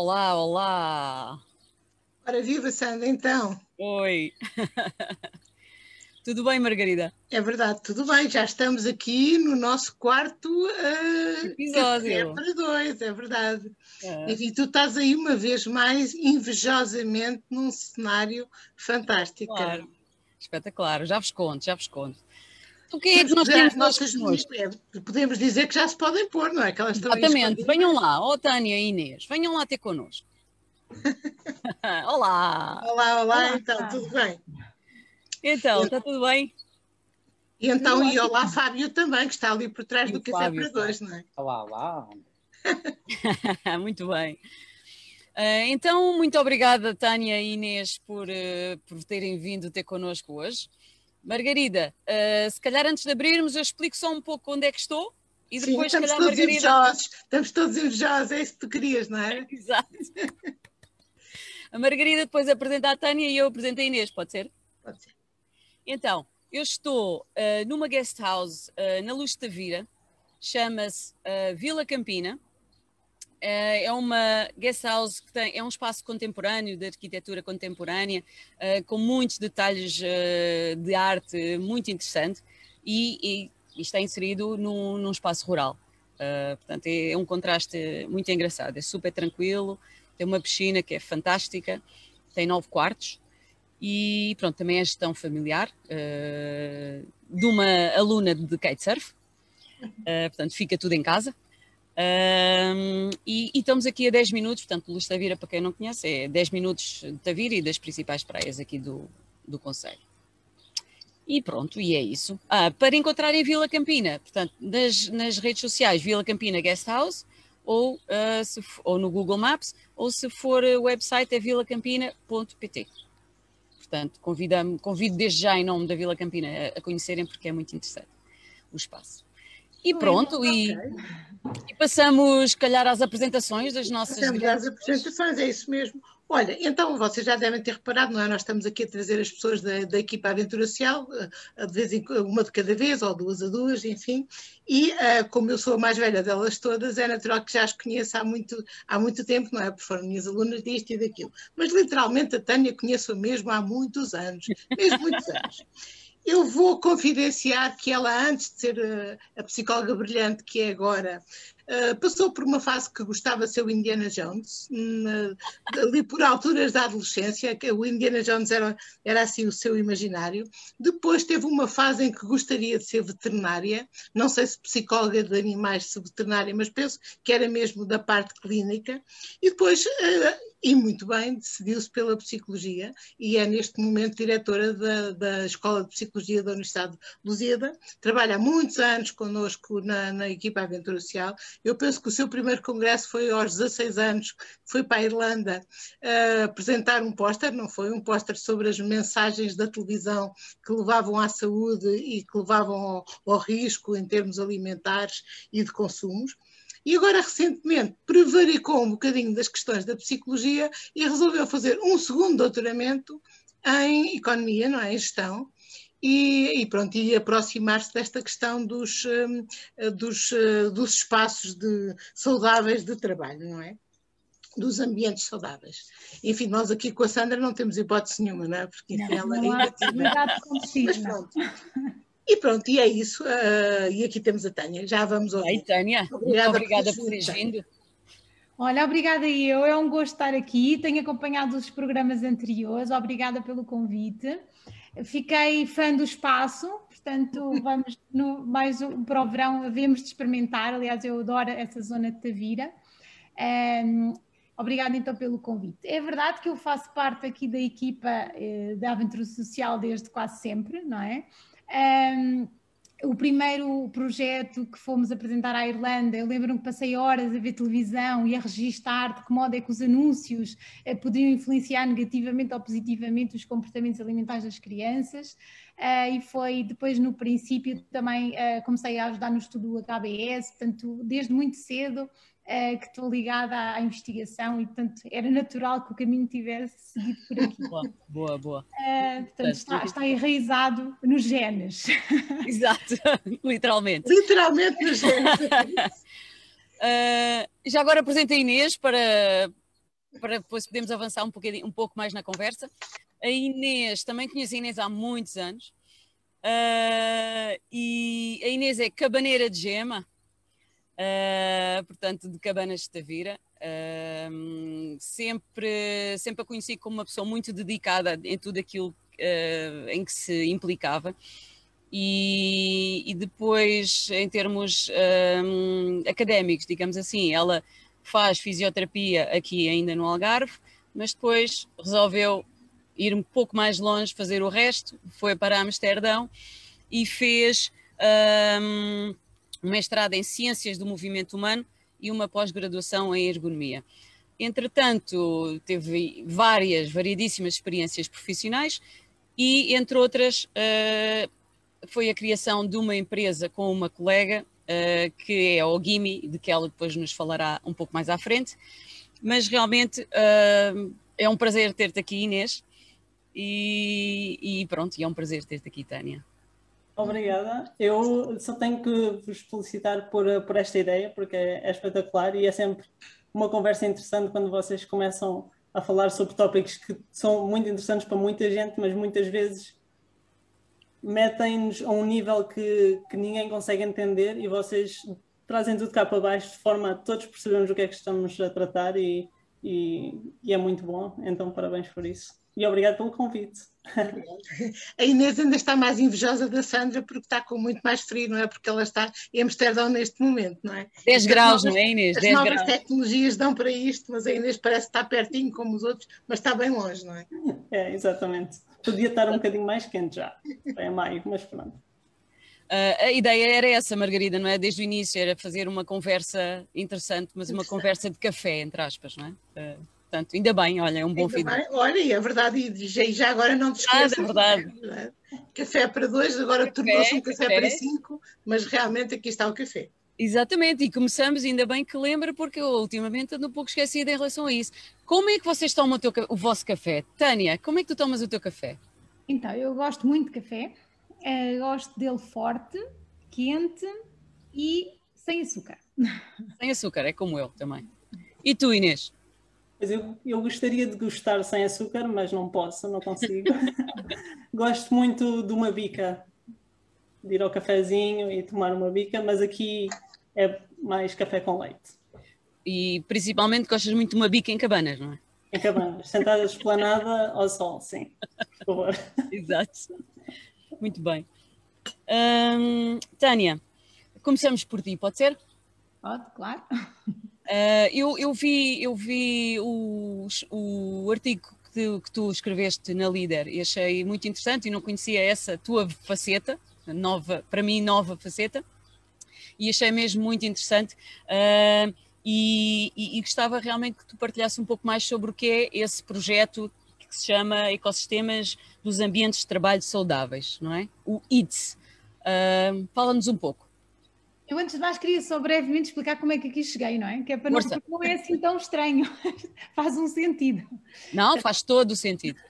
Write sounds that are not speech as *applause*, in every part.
Olá, olá! Ora, viva Sandra, então. Oi! *laughs* Tudo bem, Margarida? É verdade, tudo bem. Já estamos aqui no nosso quarto uh, episódio. É para dois, é verdade. É. Enfim, tu estás aí uma vez mais invejosamente num cenário fantástico. Claro, espetacular. Já vos conto, já vos conto. O que é que nós temos nossas Podemos dizer que já se podem pôr, não é? Que elas Exatamente. Venham lá, ó oh, Tânia e Inês, venham lá ter connosco. *laughs* olá! Olá, olá, então, tudo bem? Então, está tudo bem? E então, e olá Fábio também, que está ali por trás e do Café Fábio, para Dois, não é? Olá, olá. *laughs* muito bem. Uh, então, muito obrigada, Tânia e Inês, por, uh, por terem vindo ter connosco hoje. Margarida, uh, se calhar antes de abrirmos, eu explico só um pouco onde é que estou e depois, Sim, se calhar, Margarida. Invejosos. Estamos todos invejosos, é isso que tu querias, não é? *laughs* Exato. A Margarida depois apresenta a Tânia e eu apresento a Inês, pode ser? Pode ser. Então, eu estou uh, numa guest house uh, na Luz de Tavira, chama-se Vila Campina. É uma guest house que tem, é um espaço contemporâneo, de arquitetura contemporânea, com muitos detalhes de arte muito interessante e, e, está inserido num, num espaço rural. portanto, é, é um contraste muito engraçado, é super tranquilo, tem uma piscina que é fantástica, tem nove quartos, e pronto, também é gestão familiar de uma aluna de kitesurf, portanto fica tudo em casa. Uh, e, e, estamos aqui a 10 minutos, portanto, Luz Tavira, para quem não conhece, é 10 minutos de Tavira e das principais praias aqui do, do Conselho. E pronto, e é isso. Ah, para encontrar em Vila Campina, portanto, nas, nas redes sociais, Vila Campina Guest House, ou, uh, se, ou no Google Maps, ou se for o website é vilacampina.pt. Portanto, convido, convido desde já em nome da Vila Campina a, a conhecerem porque é muito interessante o espaço. E pronto, e, e, passamos, calhar, às apresentações das nossas. Passamos às apresentações, é isso mesmo. Olha, então vocês já devem ter reparado, não é? Nós estamos aqui a trazer as pessoas da, da equipa Aventura Social, eh, de vez em uma de cada vez, ou duas a duas, enfim. E uh, como eu sou a mais velha delas todas, é natural que já as conheça há muito, há muito tempo, não é? Porque foram minhas alunas disto e daquilo. Mas literalmente a Tânia conheço mesmo há muitos anos, mesmo muitos anos. Eu vou confidenciar que ela, antes de ser a, eh, a psicóloga brilhante que é agora, uh, passou por uma fase que gostava de ser o Indiana Jones, ali por alturas da adolescência, que o Indiana Jones era, era assim o seu imaginário. Depois teve uma fase em que gostaria de ser veterinária, não sei se psicóloga de animais, se veterinária, mas penso que era mesmo da parte clínica. E depois uh, e muito bem, decidiu-se pela psicologia e é neste momento diretora da, da Escola de Psicologia da Universidade de Lusíada. Trabalha há muitos anos connosco na, na equipa Aventura Social. Eu penso que o seu primeiro congresso foi aos 16 anos, foi para a Irlanda uh, apresentar um póster, não foi? Um póster sobre as mensagens da televisão que levavam à saúde e que levavam ao, ao risco em termos alimentares e de consumos. E agora, recentemente, prevaricou um bocadinho das questões da psicologia e resolveu fazer um segundo doutoramento em economia, não é? Em gestão. E, e pronto, e aproximar-se desta questão dos, hum, dos, eh, dos espaços de, saudáveis de trabalho, não é? dos ambientes saudáveis. Enfim, nós aqui com a Sandra não temos hipótese nenhuma, não é? Porque não, ela não ainda tinha. Mas pronto. E pronto, e é isso. Uh, e aqui temos a Tânia. Já vamos ouvir. Aí, Tânia, obrigada, obrigada por teres vindo. Olha, obrigada eu. É um gosto estar aqui. Tenho acompanhado os programas anteriores. Obrigada pelo convite. Fiquei fã do espaço, portanto, *laughs* vamos no, mais para o verão, havemos de experimentar. Aliás, eu adoro essa zona de Tavira. Um, Obrigada então pelo convite. É verdade que eu faço parte aqui da equipa eh, da Aventura Social desde quase sempre, não é? Um, o primeiro projeto que fomos apresentar à Irlanda, eu lembro-me que passei horas a ver televisão e a registar de que modo é que os anúncios eh, podiam influenciar negativamente ou positivamente os comportamentos alimentares das crianças. Uh, e foi depois no princípio também uh, comecei a ajudar no estudo do HBS, portanto, desde muito cedo que estou ligada à, investigação e, portanto, era natural que o caminho tivesse seguido por aqui. Boa, boa. boa. Uh, portanto, está, está, enraizado nos genes. *laughs* Exato, *laughs* literalmente. Literalmente nos genes. uh, *laughs* já agora apresento a Inês para, para depois podermos avançar um, um pouco mais na conversa. A Inês, também conheço a Inês há muitos anos. Uh, e a Inês é cabaneira de gema, uh, portanto, de Cabanas de Tavira. Uh, sempre, sempre a conheci como uma pessoa muito dedicada em tudo aquilo em que se implicava. E, e depois, em termos académicos, digamos assim, ela faz fisioterapia aqui ainda no Algarve, mas depois resolveu ir um pouco mais longe, fazer o resto, foi para Amsterdão e fez um mestrado em Ciências do Movimento Humano e uma pós-graduação em Ergonomia. Entretanto, teve várias, variedíssimas experiências profissionais e, entre outras, uh, foi a criação de uma empresa com uma colega, uh, que é a Ogimi, de que ela depois nos falará um pouco mais à frente. Mas realmente uh, é um prazer ter-te aqui, Inês. E, e pronto, e é um prazer ter-te aqui, Tânia. Obrigada. Eu só tenho que vos felicitar por, por esta ideia, porque é, é, espetacular e é sempre uma conversa interessante quando vocês começam a falar sobre tópicos que são muito interessantes para muita gente, mas muitas vezes metem-nos a um nível que, que ninguém consegue entender e vocês trazem tudo cá para baixo de forma a todos percebermos o que é que estamos a tratar e, e, e é muito bom. Então, parabéns por isso e obrigado pelo convite. A Inês ainda está mais invejosa da Sandra porque está com muito mais frio, não é? Porque ela está em Amsterdão neste momento, não é? 10 graus, novas, não é, Inês? As novas graus. tecnologias dão para isto, mas a Inês parece estar pertinho como os outros, mas está bem longe, não é? É, exatamente. Podia estar um bocadinho mais quente já, é maio, mas pronto. Uh, a ideia era essa, Margarida, não é? Desde o início, era fazer uma conversa interessante, mas uma conversa de café, entre aspas, não é? Uh, Portanto, ainda bem, olha, é um bom feedback. Olha, e é verdade, e já agora não te esqueças. Ah, é verdade. É? Café para dois, agora tornou-se um café, café, para cinco, mas realmente aqui está o café. Exatamente, e começamos, ainda bem que lembra, porque eu ultimamente ando um pouco esquecida em relação a isso. Como é que vocês tomam o, teu, o vosso café? Tânia, como é que tu tomas o teu café? Então, eu gosto muito de café, uh, gosto dele forte, quente e sem açúcar. *laughs* Sem açúcar, é como eu também. E tu, Inês? Mas eu, eu gostaria de gostar sem açúcar, mas não posso, não consigo. *laughs* Gosto muito de uma bica, de ir ao cafezinho e tomar uma bica, mas aqui é mais café com leite. E principalmente gostas muito de uma bica em cabanas, não é? Em cabanas, sentada esplanada ao sol, sim, por favor. *laughs* Exato. Muito bem. Hum, Tânia, começamos por ti, pode ser? Pode, claro. Uh, eu, eu, vi, eu vi o, o artigo que que tu, escreveste na Líder e achei muito interessante e não conhecia essa tua faceta, nova, para mim nova faceta, e achei mesmo muito interessante. Uh, e, e, e, gostava realmente que tu partilhasse um pouco mais sobre o que é esse projeto que se chama Ecossistemas dos Ambientes de Trabalho Saudáveis, não é? O IDS. Uh, Fala-nos um pouco. Eu antes de mais queria só brevemente explicar como é que aqui cheguei, não é? Que é para não, não é assim tão estranho, *laughs* faz um sentido. Não, faz todo o sentido.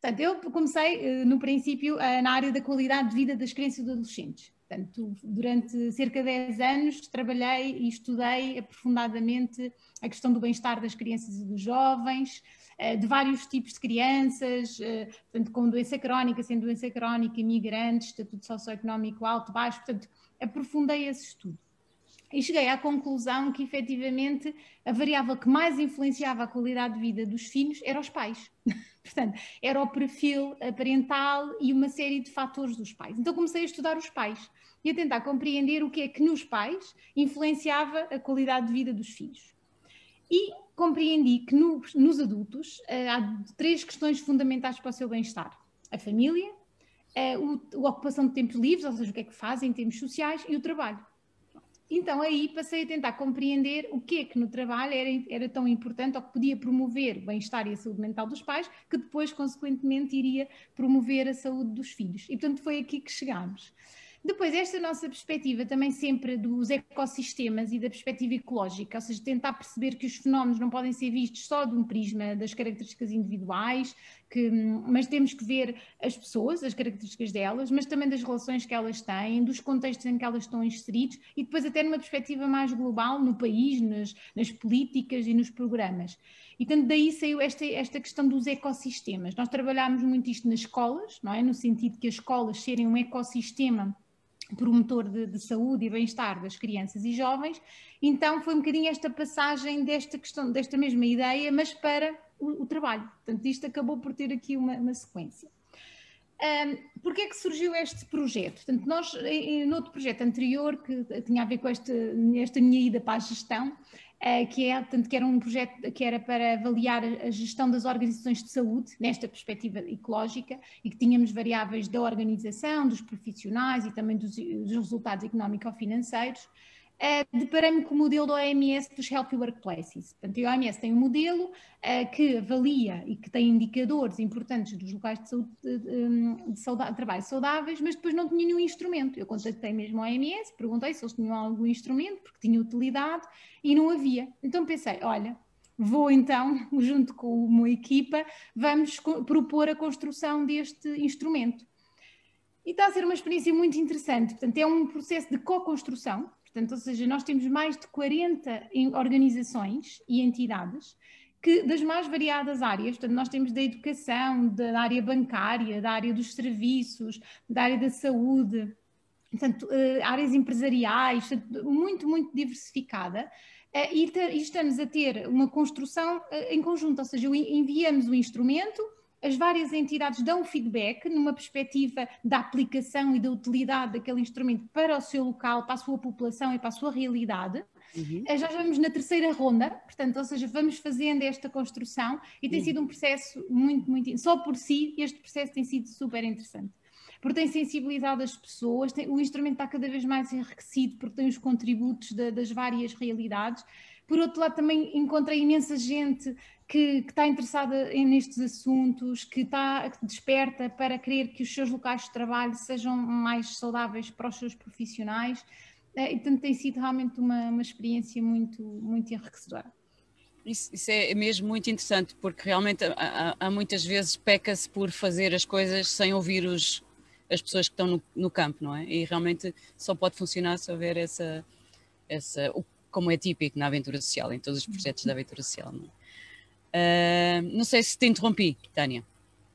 Portanto, eu comecei eh, no princípio eh, na área da qualidade de vida das crianças e dos adolescentes. Portanto, durante cerca de 10 anos trabalhei e estudei aprofundadamente a questão do bem-estar das crianças e dos jovens, eh, de vários tipos de crianças, portanto, com doença crónica, sem doença crónica, imigrantes, estatuto socioeconómico alto, baixo, portanto, aprofundei esse estudo. E cheguei à conclusão que, efetivamente, a variável que mais influenciava a qualidade de vida dos filhos era os pais. *laughs* Portanto, era o perfil parental e uma série de fatores dos pais. Então, comecei a estudar os pais e a tentar compreender o que é que nos pais influenciava a qualidade de vida dos filhos. E compreendi que no, nos adultos uh, há três questões fundamentais para o seu bem-estar: a família, o, a ocupação de tempos livres, ou seja, o que é que fazem em termos sociais, e o trabalho. Então aí passei a tentar compreender o que é que no trabalho era, era tão importante ou que podia promover o bem-estar e a saúde mental dos pais, que depois, consequentemente, iria promover a saúde dos filhos. E portanto foi aqui que chegámos. Depois, esta nossa perspectiva também sempre dos ecossistemas e da perspectiva ecológica, ou seja, tentar perceber que os fenómenos não podem ser vistos só de um prisma das características individuais, que, mas temos que ver as pessoas, as características delas, mas também das relações que elas têm, dos contextos em que elas estão inseridas e depois até numa perspectiva mais global no país, nas, nas políticas e nos programas. E tanto daí saiu esta, esta questão dos ecossistemas. Nós trabalhámos muito isto nas escolas, não é? No sentido que as escolas serem um ecossistema promotor de, de, saúde e bem-estar das crianças e jovens, então foi um bocadinho esta passagem desta questão, desta mesma ideia, mas para o, o trabalho. Portanto, isto acabou por ter aqui uma, uma sequência. Um, Porquê é que surgiu este projeto? Portanto, nós, no outro projeto anterior, que tinha a ver com esta, esta minha ida para a gestão, que, é, que era um projeto que era para avaliar a gestão das organizações de saúde, nesta perspectiva ecológica, e que tínhamos variáveis da organização, dos profissionais e também dos, dos resultados económico-financeiros, uh, deparei-me com o modelo da OMS dos Healthy Workplaces. Portanto, a OMS tem um modelo uh, que avalia e que tem indicadores importantes dos locais de, saúde, de, de, de trabalho saudáveis, mas depois não tinha nenhum instrumento. Eu contactei mesmo a OMS, perguntei se eles tinham algum instrumento, porque tinha utilidade, e não havia. Então pensei, olha, vou então, *laughs* junto com uma equipa, vamos propor a construção deste instrumento. E está a ser uma experiência muito interessante. Portanto, é um processo de co-construção, Portanto, ou seja, nós temos mais de 40 organizações e entidades que das mais variadas áreas, portanto, nós temos da educação, da área bancária, da área dos serviços, da área da saúde, portanto, eh, áreas empresariais, muito, muito diversificada. Eh, e estamos a ter uma construção eh, em conjunto, ou seja, enviamos o instrumento, as várias entidades dão feedback numa perspectiva da aplicação e da utilidade daquele instrumento para o seu local, para a sua população e para a sua realidade. Uhum. Eh, já vamos na terceira ronda, portanto, ou seja, vamos fazendo esta construção e tem uhum. sido um processo muito, muito. Só por si, este processo tem sido super interessante. Porque tem sensibilizado as pessoas, tem, o instrumento está cada vez mais enriquecido porque tem os contributos de, das várias realidades. Por outro lado, também encontrei imensa gente que, que está interessada nestes assuntos, que está desperta para querer que os seus locais de trabalho sejam mais saudáveis para os seus profissionais. Eh, e, portanto, tem sido realmente uma, uma experiência muito, muito enriquecedora. Isso, isso, é mesmo muito interessante, porque realmente há, há muitas vezes peca-se por fazer as coisas sem ouvir os, as pessoas que estão no, no, campo, não é? E realmente só pode funcionar se houver essa, essa, como é típico na aventura social, em todos os projetos da aventura social, não é? Uh, não sei se te interrompi, Tânia.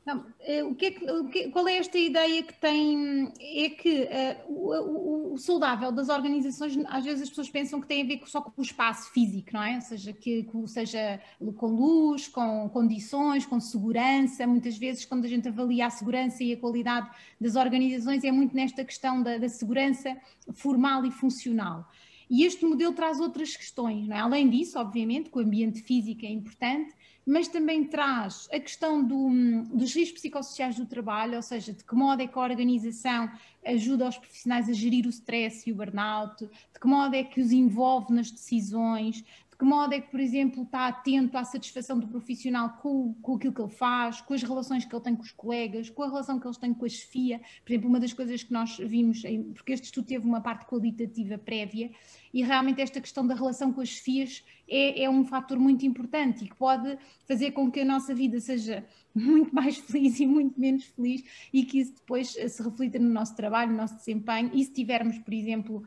Não, eh, o que, é que, o que qual é esta ideia que tem? É que uh, o, o, o, saudável das organizações, às vezes as pessoas pensam que tem a ver só com o espaço físico, não é? Ou seja, que, que seja com luz, com condições, com segurança. Muitas vezes, quando a gente avalia a segurança e a qualidade das organizações, é muito nesta questão da, da segurança formal e funcional. E este modelo traz outras questões, é? além disso, obviamente, que o ambiente físico é importante, mas também traz a questão do, dos riscos psicossociais do trabalho, ou seja, de que modo é que a organização ajuda os profissionais a gerir o stress e o burnout, de que modo é que os envolve nas decisões, de que modo é que, por exemplo, está atento à satisfação do profissional com, com aquilo que ele faz, com as relações que ele tem com os colegas, com a relação que eles têm com a chefia. Por exemplo, uma das coisas que nós vimos, porque este estudo teve uma parte qualitativa prévia, e realmente esta questão da relação com as chefias é, é um fator muito importante e que pode fazer com que a nossa vida seja *laughs* muito mais feliz e muito menos feliz e que isso depois se reflita no nosso trabalho, no nosso desempenho e se tivermos, por exemplo,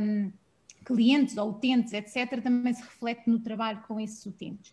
um, clientes ou utentes, etc., também se reflete no trabalho com esses utentes.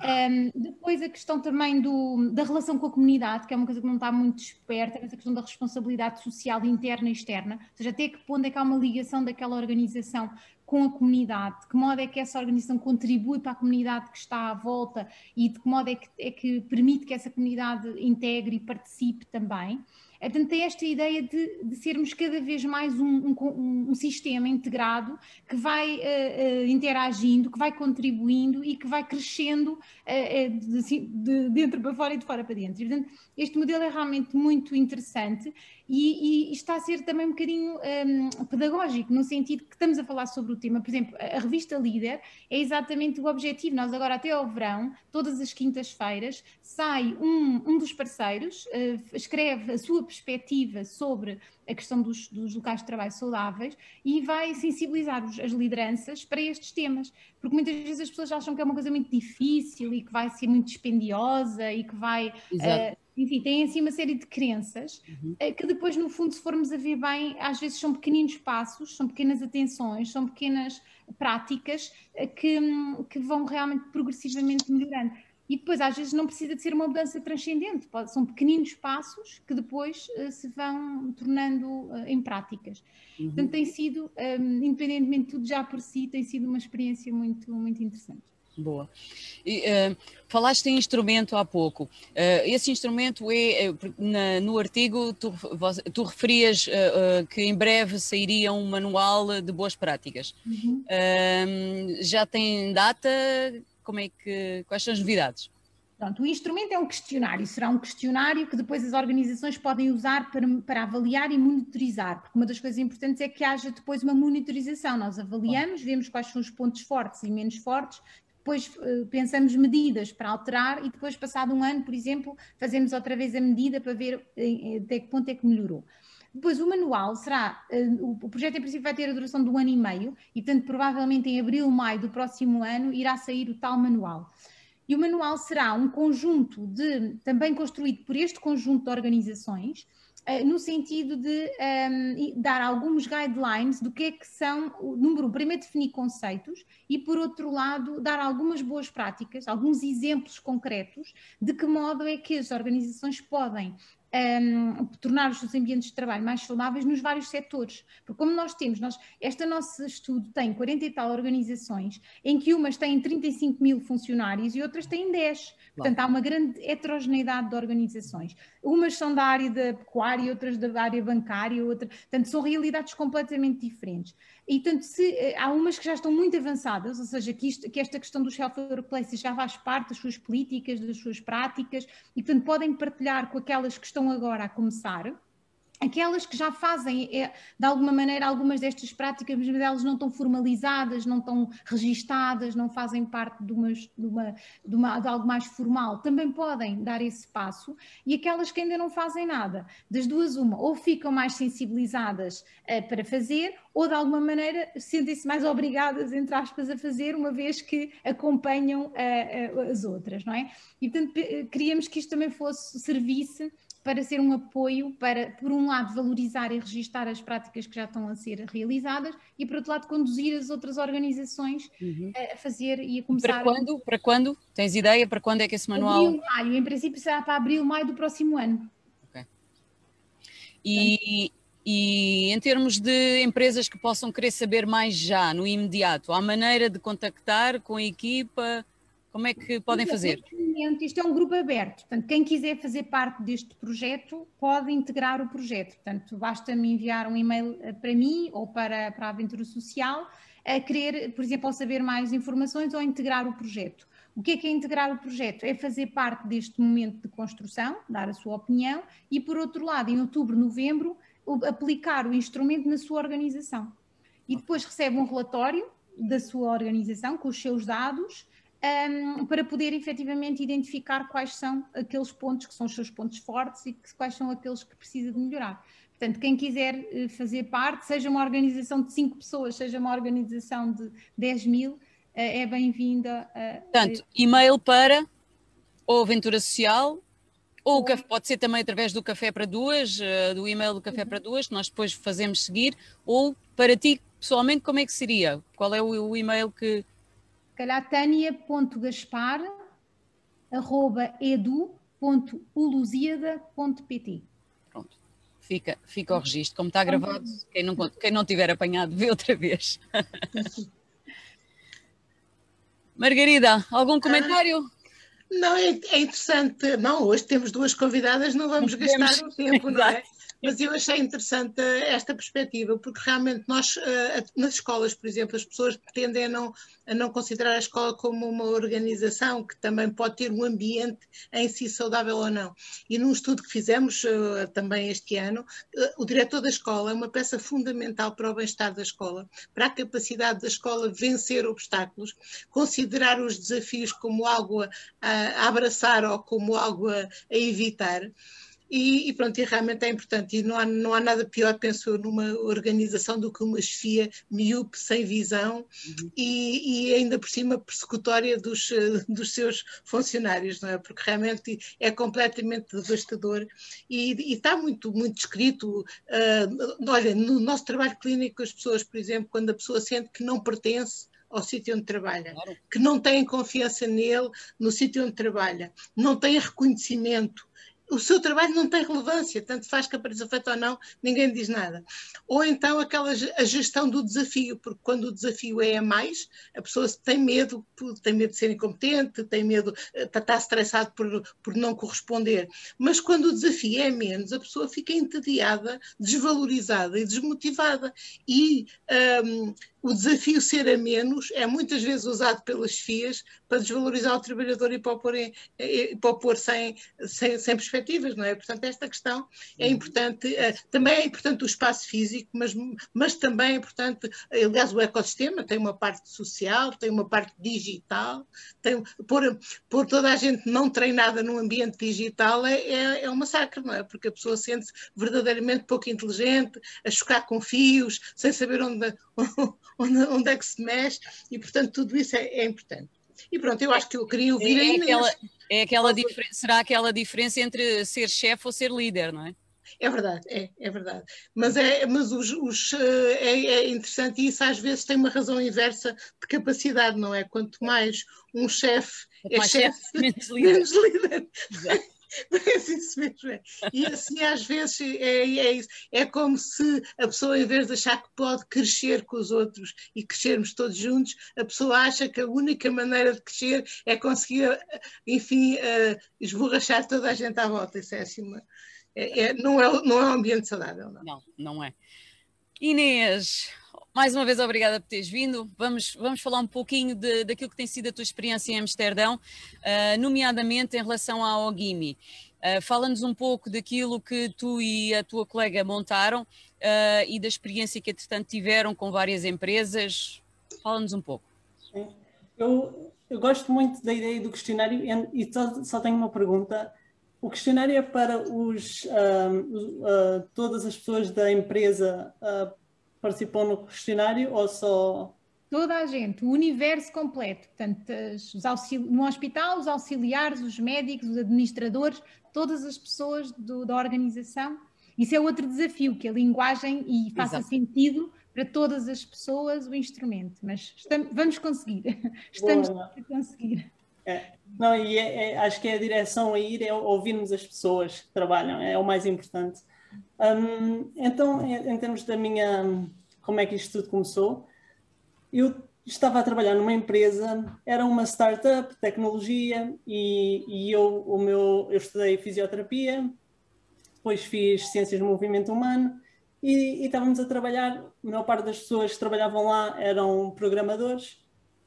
Um, depois a questão também do, da relação com a comunidade, que é uma coisa que não está muito desperta, essa questão da responsabilidade social interna e externa, ou seja, até que ponto é que há uma ligação daquela organização com a comunidade, de que modo é que essa organização contribui para a comunidade que está à volta e de que modo é que, é que permite que essa comunidade integre e participe também. Portanto, tem esta ideia de, de sermos cada vez mais um, um, um sistema integrado que vai uh, interagindo, que vai contribuindo e que vai crescendo uh, de, de, dentro para fora e de fora para dentro. E, portanto, este modelo é realmente muito interessante e, e, está a ser também um bocadinho um, pedagógico, no sentido que estamos a falar sobre o tema. Por exemplo, a revista Líder é exatamente o objetivo. Nós agora até ao verão, todas as quintas-feiras, sai um, um dos parceiros, uh, escreve a sua perspectiva sobre a questão dos, dos, locais de trabalho saudáveis e vai sensibilizar os, as lideranças para estes temas. Porque muitas vezes as pessoas acham que é uma coisa muito difícil e que vai ser muito dispendiosa e que vai... Uh, enfim, têm assim uma série de crenças uhum. Eh, que depois, no fundo, se formos a ver bem, às vezes são pequeninos passos, são pequenas atenções, são pequenas práticas eh, que, que vão realmente progressivamente melhorando. E depois, às vezes, não precisa de ser uma mudança transcendente, pode, são pequeninos passos que depois uh, se vão tornando uh, em práticas. Uhum. Portanto, tem sido, um, independentemente de tudo já por si, tem sido uma experiência muito, muito interessante. Boa. E, uh, falaste em instrumento há pouco. Uh, esse instrumento é, é na, no artigo, tu, tu referias uh, que em breve sairia um manual de boas práticas. Uhum. já tem data? Como é que, quais são as novidades? Pronto, o instrumento é um questionário, será um questionário que depois as organizações podem usar para, para, avaliar e monitorizar, porque uma das coisas importantes é que haja depois uma monitorização. Nós avaliamos, vemos quais são os pontos fortes e menos fortes depois uh, pensamos medidas para alterar e depois, passado um ano, por exemplo, fazemos outra vez a medida para ver uh, até que ponto é que melhorou. Depois, o manual será, o projeto em princípio vai ter a duração de um ano e meio e, portanto, provavelmente em abril, maio do próximo ano irá sair o tal manual. E o manual será um conjunto de, também construído por este conjunto de organizações, eh, no sentido de um, ehm, dar alguns guidelines do que é que são, número um, primeiro definir conceitos e, por outro lado, dar algumas boas práticas, alguns exemplos concretos de que modo é que as organizações podem um, tornar os seus ambientes de trabalho mais saudáveis nos vários setores. Porque como nós temos, nós, este nosso estudo tem 40 e tal organizações, em que umas têm 35 mil funcionários e outras têm 10. Portanto, há uma grande heterogeneidade de organizações. Umas são da área da pecuária, outras da área bancária, outras, portanto, são realidades completamente diferentes. E, portanto, se, eh, há umas que já estão muito avançadas, ou seja, que, isto, que esta questão dos health workplaces já faz parte das suas políticas, das suas práticas, e, portanto, podem partilhar com aquelas que estão agora a começar aquelas que já fazem, é, de alguma maneira, algumas destas práticas, mas elas não estão formalizadas, não estão registadas, não fazem parte de, uma, de, uma, de, uma, de algo mais formal, também podem dar esse passo, e aquelas que ainda não fazem nada, das duas uma, ou ficam mais sensibilizadas uh, para fazer, ou de alguma maneira sentem-se mais obrigadas, entre aspas, a fazer, uma vez que acompanham uh, uh, as outras, não é? E portanto queríamos que isto também fosse, servisse para ser um apoio para, por um lado, valorizar e registar as práticas que já estão a ser realizadas e, por outro lado, conduzir as outras organizações uhum. a fazer e a começar. Para quando? Para quando? Tens ideia para quando é que esse manual? Abril, maio. Em princípio será para abril, maio do próximo ano. Ok. E, e em termos de empresas que possam querer saber mais já, no imediato, há maneira de contactar com a equipa? Como é que podem fazer? Isto é um grupo aberto, portanto, quem quiser fazer parte deste projeto pode integrar o projeto. Portanto, basta-me enviar um e-mail eh, para mim ou para, para a Aventura Social a querer, por exemplo, saber mais informações ou integrar o projeto. O que é que é integrar o projeto? É fazer parte deste momento de construção, dar a sua opinião e, por outro lado, em outubro, novembro, aplicar o instrumento na sua organização. E depois recebe um relatório da sua organização com os seus dados um, para poder efetivamente identificar quais são aqueles pontos que são os seus pontos fortes e que, quais são aqueles que precisa de melhorar. Portanto, quem quiser eh, fazer parte, seja uma organização de 5 pessoas, seja uma organização de 10 mil, eh, é bem-vinda. Portanto, e-mail para ou Aventura Social, ou pode ser também através do Café para Duas, eh, do e-mail do Café uhum. para Duas, que nós depois fazemos seguir, ou para ti, pessoalmente, como é que seria? Qual é o, o e-mail que, calhar Pronto, fica, fica o registro. Como está gravado, quem não, quem não tiver apanhado, vê outra vez. *laughs* Margarida, algum comentário? Não, é, é, interessante. Não, hoje temos duas convidadas, não vamos gastar o tempo, não é? Mas eu achei interessante esta perspectiva, porque realmente nós, eh, nas escolas, por exemplo, as pessoas tendem a não, a não considerar a escola como uma organização que também pode ter um ambiente em si saudável ou não. E num estudo que fizemos eh, também este ano, eh, o diretor da escola é uma peça fundamental para o bem-estar da escola, para a capacidade da escola vencer obstáculos, considerar os desafios como algo a, a abraçar ou como algo a, a evitar. E, e, pronto, e realmente é importante. E não há, não há nada pior, penso eu, numa organização do que uma chefia miúpe, sem visão uhum. e, e, ainda por cima persecutória dos, eh, dos seus funcionários, não é? Porque realmente é completamente devastador e, e está muito, muito descrito. Uh, olha, no nosso trabalho clínico, as pessoas, por exemplo, quando a pessoa sente que não pertence ao sítio onde trabalha, claro. que não tem confiança nele no sítio onde trabalha, não tem reconhecimento, o seu trabalho não tem relevância, tanto faz que apareça feito ou não, ninguém diz nada. Ou então aquela a gestão do desafio, porque quando o desafio é a mais, a pessoa tem medo, tem medo de ser incompetente, tem medo, está, está estressado por, por não corresponder. Mas quando o desafio é menos, a pessoa fica entediada, desvalorizada e desmotivada. E um, o desafio ser a menos é muitas vezes usado pelas FIAs para desvalorizar o trabalhador e para o pôr, em, para o pôr sem, sem, sem, perspectivas, não é? Portanto, esta questão é uhum. importante, eh, também é importante o espaço físico, mas, mas também é importante, aliás, o ecossistema tem uma parte social, tem uma parte digital, tem, pôr, pôr toda a gente não treinada num ambiente digital é, é, é um massacre, não é? Porque a pessoa sente-se verdadeiramente pouco inteligente, a chocar com fios, sem saber onde, *laughs* onde, é que se mexe, e portanto tudo isso é, é importante. E pronto, eu acho que eu queria ouvir é, é aquela, é aquela Será aquela diferença entre ser chefe ou ser líder, não é? É verdade, é, é verdade. Mas, é, mas os, os é, é, interessante e isso às vezes tem uma razão inversa de capacidade, não é? Quanto mais um chefe é chefe, menos *laughs* líder. Menos líder. Parece isso mesmo. É. E assim, às vezes, é, é isso. É como se a pessoa, em vez de achar que pode crescer com os outros e crescermos todos juntos, a pessoa acha que a única maneira de crescer é conseguir, enfim, uh, esborrachar toda a gente à volta. Isso é assim uma, é, é, não, é, não é um ambiente saudável. Não, não, não é. Inês, mais uma vez, obrigada por teres vindo. Vamos, vamos falar um pouquinho de, daquilo que tem sido a tua experiência em Amsterdão, uh, nomeadamente em relação à Ogimi. Uh, Fala-nos um pouco daquilo que tu e a tua colega montaram uh, e da experiência que, entretanto, tiveram com várias empresas. Fala-nos um pouco. Eu, eu, gosto muito da ideia do questionário e só, só tenho uma pergunta. O questionário é para os, uh, uh, todas as pessoas da empresa uh, participou no questionário ou só. Toda a gente, o universo completo. Portanto, os auxili... no hospital, os auxiliares, os médicos, os administradores, todas as pessoas do, da organização. Isso é outro desafio, que a linguagem e faça Exato. sentido para todas as pessoas o instrumento. Mas estamos, vamos conseguir. *laughs* Estamos Boa. a conseguir. É. Não, e é, é, acho que é a direção a ir é ouvirmos as pessoas que trabalham, é o mais importante. Um, então, em, em, termos da minha, como é que isto tudo começou, eu estava a trabalhar numa empresa, era uma startup, tecnologia, e, e eu, o meu, eu estudei fisioterapia, depois fiz ciências do movimento humano, e, e estávamos a trabalhar, a maior parte das pessoas que trabalhavam lá eram programadores,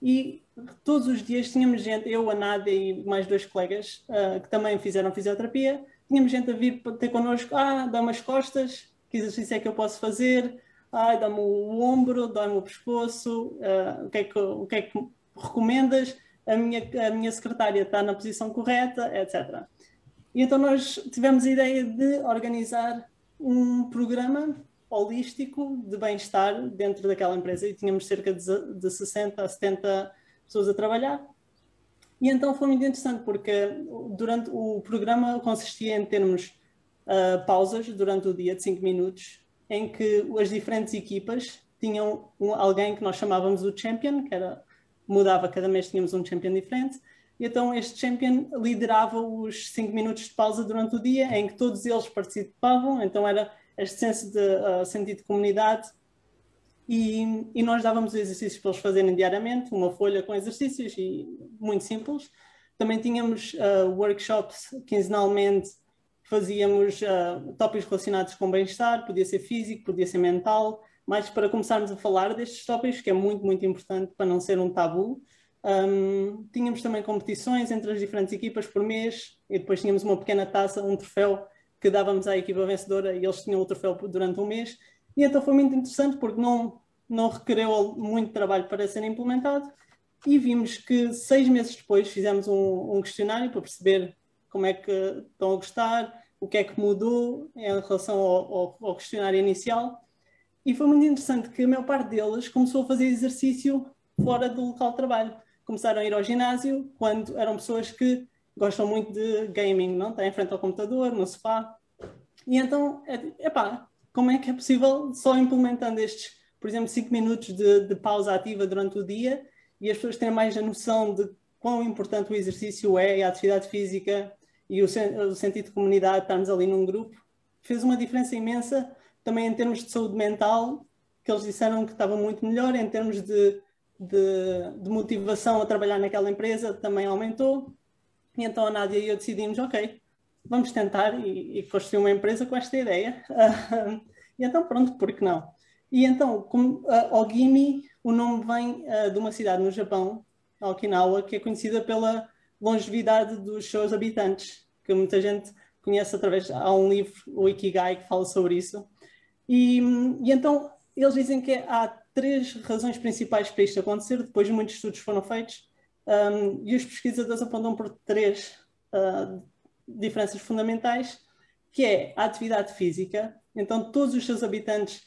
e todos os dias tínhamos gente, eu, a Nádia e mais dois colegas uh, que também fizeram fisioterapia, tínhamos gente a vir ter connosco, ah, dá-me as costas, que exercício é que eu posso fazer, ah, dá-me o ombro, dá-me o pescoço, uh, o, que é que, o que é que recomendas, a minha, a minha secretária está na posição correta, etc. E então nós tivemos a ideia de organizar um programa holístico de bem-estar dentro daquela empresa. E tínhamos cerca de 60 a 70 pessoas a trabalhar e então foi muito interessante porque durante o programa consistia em termos uh, pausas durante o dia de 5 minutos, em que as diferentes equipas tinham um, alguém que nós chamávamos o champion, que era mudava cada mês tínhamos um champion diferente, e então este champion liderava os 5 minutos de pausa durante o dia, em que todos eles participavam, então era este senso de uh, sentido de comunidade e, e, nós dávamos exercícios para eles fazerem diariamente, uma folha com exercícios e muito simples. Também tínhamos uh, workshops quinzenalmente fazíamos uh, tópicos relacionados com bem-estar, podia ser físico, podia ser mental, mas para começarmos a falar destes tópicos, que é muito, muito importante para não ser um tabu, um, tínhamos também competições entre as diferentes equipas por mês e depois tínhamos uma pequena taça, um troféu que dávamos à equipa vencedora e eles tinham o troféu durante um mês. E então foi muito interessante porque não, não requereu muito trabalho para ser implementado e vimos que seis meses depois fizemos um, um questionário para perceber como é que estão a gostar, o que é que mudou em relação ao, ao, ao questionário inicial. E foi muito interessante que a maior parte deles começou a fazer exercício fora do local de trabalho. Começaram a ir ao ginásio quando eram pessoas que gostam muito de gaming, não? Estão em frente ao computador, no sofá. E então, é, epá, como é que é possível só implementando estes, por exemplo, 5 minutos de, de pausa ativa durante o dia e as pessoas terem mais a noção de quão importante o exercício é, a atividade física e o, o sentido de comunidade, estarmos ali num grupo, fez uma diferença imensa também em termos de saúde mental, que eles disseram que estava muito melhor, em termos de, de, de motivação a trabalhar naquela empresa, também aumentou. E então a Nádia e eu decidimos, ok, vamos tentar e, e construir uma empresa com esta ideia. e então pronto, por que não? E então, como, uh, Ogimi, o nome vem uh, de uma cidade no Japão, Okinawa, que é conhecida pela longevidade dos seus habitantes, que muita gente conhece através. Há um livro, o Ikigai, que fala sobre isso. E, e então eles dizem que há três razões principais para isto acontecer, depois muitos estudos foram feitos, um, e os pesquisadores apontam por três uh, diferenças fundamentais, que é a atividade física. Então todos os seus habitantes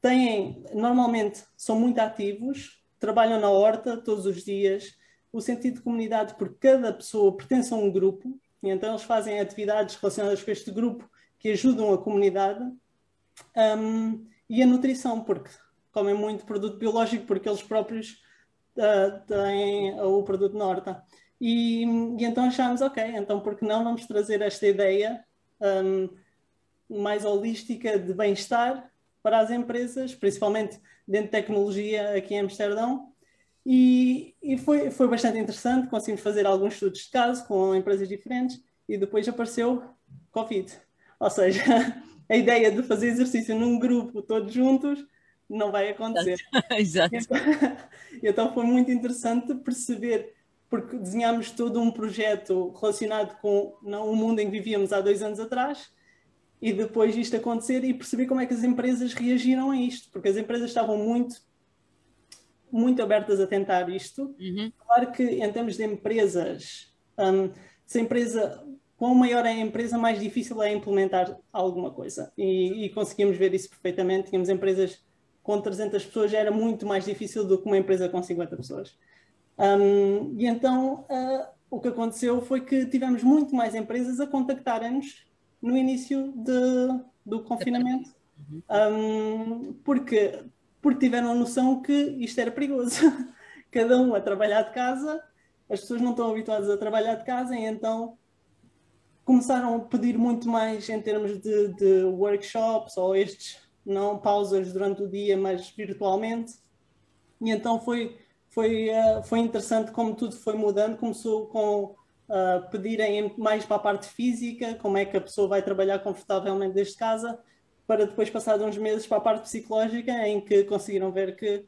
têm, normalmente, são muito ativos, trabalham na horta todos os dias, o sentido de comunidade, porque cada pessoa pertence a um grupo, e então eles fazem atividades relacionadas com este grupo que ajudam a comunidade. Um, e a nutrição, porque comem muito produto biológico, porque eles próprios uh, têm o produto na horta. E, e, então achámos, ok, então por que não vamos trazer esta ideia um, mais holística de bem-estar para as empresas, principalmente dentro de tecnologia aqui em Amsterdão, e, e, foi, foi bastante interessante, conseguimos fazer alguns estudos de caso com empresas diferentes e depois apareceu Covid. Ou seja, *laughs* a ideia de fazer exercício num grupo todos juntos não vai acontecer. Exato. *laughs* Então, *laughs* então foi muito interessante perceber, porque desenhámos todo um projeto relacionado com não, o mundo em que vivíamos há dois anos atrás e depois isto acontecer e perceber como é que as empresas reagiram a isto, porque as empresas estavam muito muito abertas a tentar isto. Uhum. Claro que em termos de empresas, um, se a empresa, quanto maior é a empresa, mais difícil é implementar alguma coisa. E, e, conseguimos ver isso perfeitamente. Tínhamos empresas com 300 pessoas, já era muito mais difícil do que uma empresa com 50 pessoas. Um, e então uh, o que aconteceu foi que tivemos muito mais empresas a contactarem-nos no início de, do confinamento. Um, porque porque tiveram a noção que isto era perigoso. *laughs* Cada um a trabalhar de casa, as pessoas não estão habituadas a trabalhar de casa e então começaram a pedir muito mais em termos de, de workshops ou estes não pausas durante o dia, mas virtualmente. E então foi, foi, uh, foi interessante como tudo foi mudando. Começou com uh, pedirem mais para a parte física, como é que a pessoa vai trabalhar confortavelmente desde casa, para depois passar uns meses para a parte psicológica, em que conseguiram ver que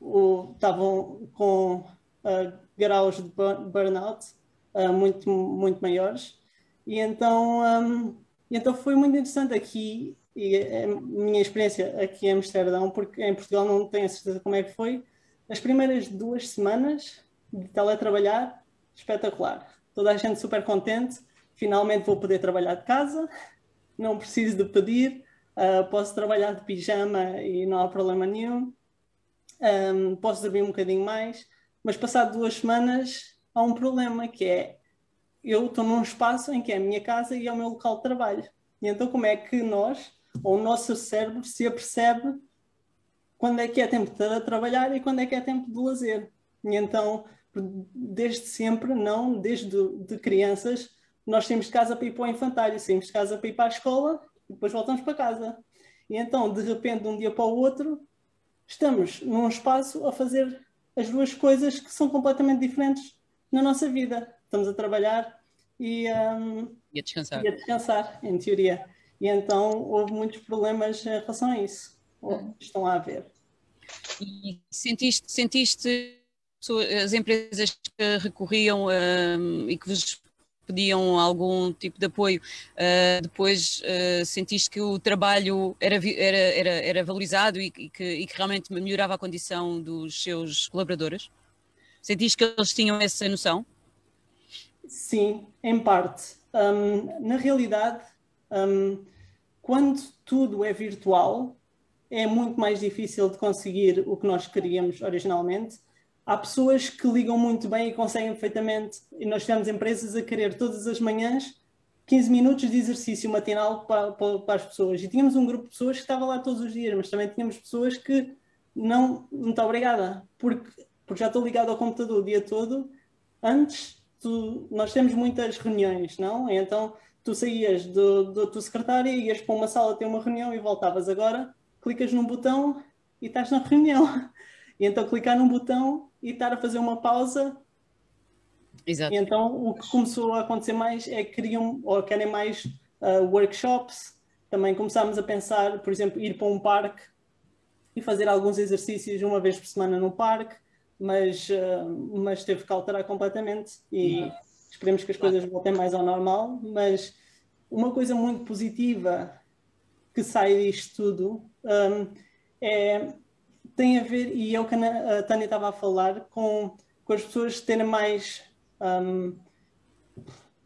o, estavam com uh, graus de burnout uh, muito, muito maiores. E então, um, então foi muito interessante aqui, e a minha experiência aqui em Amsterdão, porque em Portugal não tenho certeza como é que foi, as primeiras duas semanas de teletrabalhar, espetacular. Toda a gente super contente, finalmente vou poder trabalhar de casa, não preciso de pedir, Uh, posso trabalhar de pijama e não há problema nenhum. Um, posso dormir um bocadinho mais, mas passado duas semanas há um problema que é eu estou num espaço em que é a minha casa e é o meu local de trabalho. E então como é que nós, ou o nosso cérebro, se apercebe quando é que é tempo de trabalhar e quando é que é tempo de lazer? E então, desde sempre, não, desde de crianças, nós temos de casa para ir para o infantário, saímos de casa para ir para a escola e depois voltamos para casa. E então, de repente, de um dia para o outro, estamos num espaço a fazer as duas coisas que são completamente diferentes na nossa vida. Estamos a trabalhar e, um, Ia descansar. Ia descansar, em teoria. E então houve muitos problemas em relação a isso. Estão a haver. E sentiste, sentiste as empresas que recorriam um, e que vos pediam algum tipo de apoio, uh, depois uh, sentiste que o trabalho era, era, era, era valorizado e, e, que, e, que, realmente melhorava a condição dos seus colaboradores? Sentiste que eles tinham essa noção? Sim, em parte. Um, na realidade, um, quando tudo é virtual, é muito mais difícil de conseguir o que nós queríamos originalmente há pessoas que ligam muito bem e conseguem perfeitamente, e nós tivemos empresas a querer todas as manhãs 15 minutos de exercício matinal para, para, para, as pessoas. E tínhamos um grupo de pessoas que estava lá todos os dias, mas também tínhamos pessoas que não, muito obrigada, porque, porque já estou ligado ao computador o dia todo. Antes, tu, nós temos muitas reuniões, não? Então tu saías da tua secretária, ias para uma sala ter uma reunião e voltavas. Agora, clicas num botão e estás na reunião. E então clicar num botão e estar a fazer uma pausa. Exato. E então o que começou a acontecer mais é que queriam ou querem mais uh, workshops. Também começámos a pensar, por exemplo, ir para um parque e fazer alguns exercícios uma vez por semana no parque, mas, uh, mas teve que alterar completamente e uhum. esperemos que as coisas voltem mais ao normal. Mas uma coisa muito positiva que sai disto tudo um, é tem a ver, e é o que a Tânia estava a falar, com, com as pessoas terem mais. Um,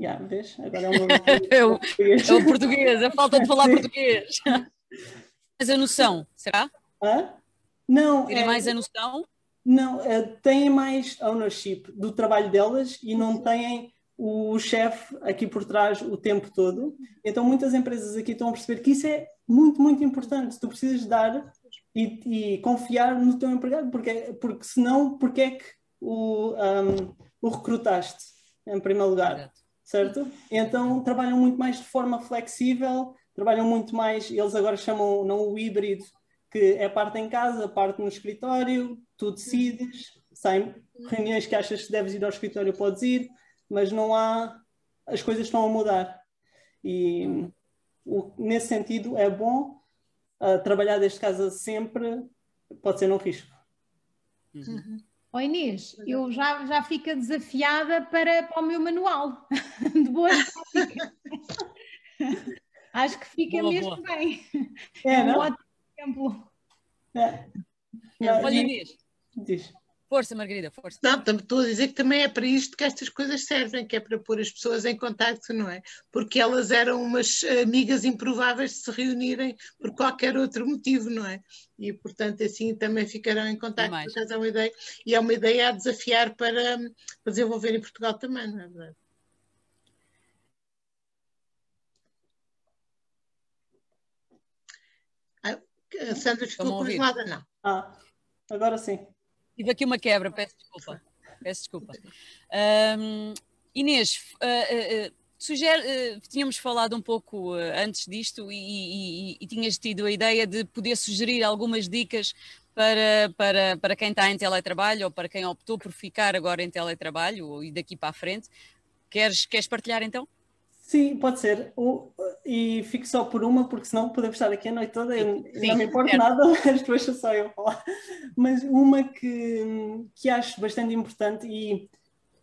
yeah, vês? Agora é, um *laughs* é, o, é o português, a falta de falar *laughs* português. *laughs* Mais a noção, será? Hã? Não. Terem é, mais a noção? Não, é, têm mais ownership do trabalho delas e não têm o chefe aqui por trás o tempo todo. Então muitas empresas aqui estão a perceber que isso é muito, muito importante. Tu precisas dar e, e, confiar no teu empregado, porque, porque senão, porque é que o, um, o recrutaste, em primeiro lugar, certo? Então trabalham muito mais de forma flexível, trabalham muito mais, eles agora chamam não o híbrido, que é parte em casa, parte no escritório, tu decides, saem reuniões que achas que deves ir ao escritório, podes ir, mas não há, as coisas estão a mudar. E o, nesse sentido é bom, uh, trabalhar desde casa sempre pode ser um risco. Uhum. Oh Inês, eu já, já fico desafiada para, para o meu manual *laughs* de boas práticas. *laughs* Acho que fica boa, mesmo boa. bem. É, é um não? ótimo exemplo. É. Olha, Inês. Diz. Força, Margarida, força. Não, estou a dizer que também é para isto que estas coisas servem, que é para pôr as pessoas em contacto, não é? Porque elas eram umas amigas improváveis de se reunirem por qualquer outro motivo, não é? E, portanto, assim também ficarão em contacto. Por é uma ideia, e é uma ideia a desafiar para, para desenvolver em Portugal também, não é verdade? Ah, a Sandra ficou congelada, não? Ah, agora sim. Tive aqui uma quebra, peço desculpa. Peço desculpa. Um, Inês, uh, uh, sugere, uh, tínhamos falado um pouco antes disto e, e, e, tinhas tido a ideia de poder sugerir algumas dicas para, para, para quem está em teletrabalho ou para quem optou por ficar agora em teletrabalho e daqui para a frente. Queres, queres partilhar então? Sim, pode ser. O, e fico só por uma, porque senão podemos estar aqui a noite toda e não me importa nada, *laughs* depois só eu falar. Mas uma que, que acho bastante importante e,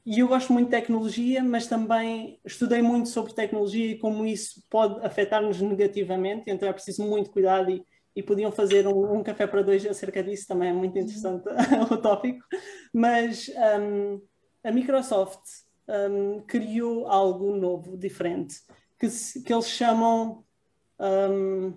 e eu gosto muito de tecnologia, mas também estudei muito sobre tecnologia e como isso pode afetar-nos negativamente, então é preciso muito cuidado e, e podiam fazer um, um, café para dois acerca disso, também é muito interessante *laughs* o tópico. Mas um, a Microsoft um, criou algo novo, diferente, que, se, que eles chamam um,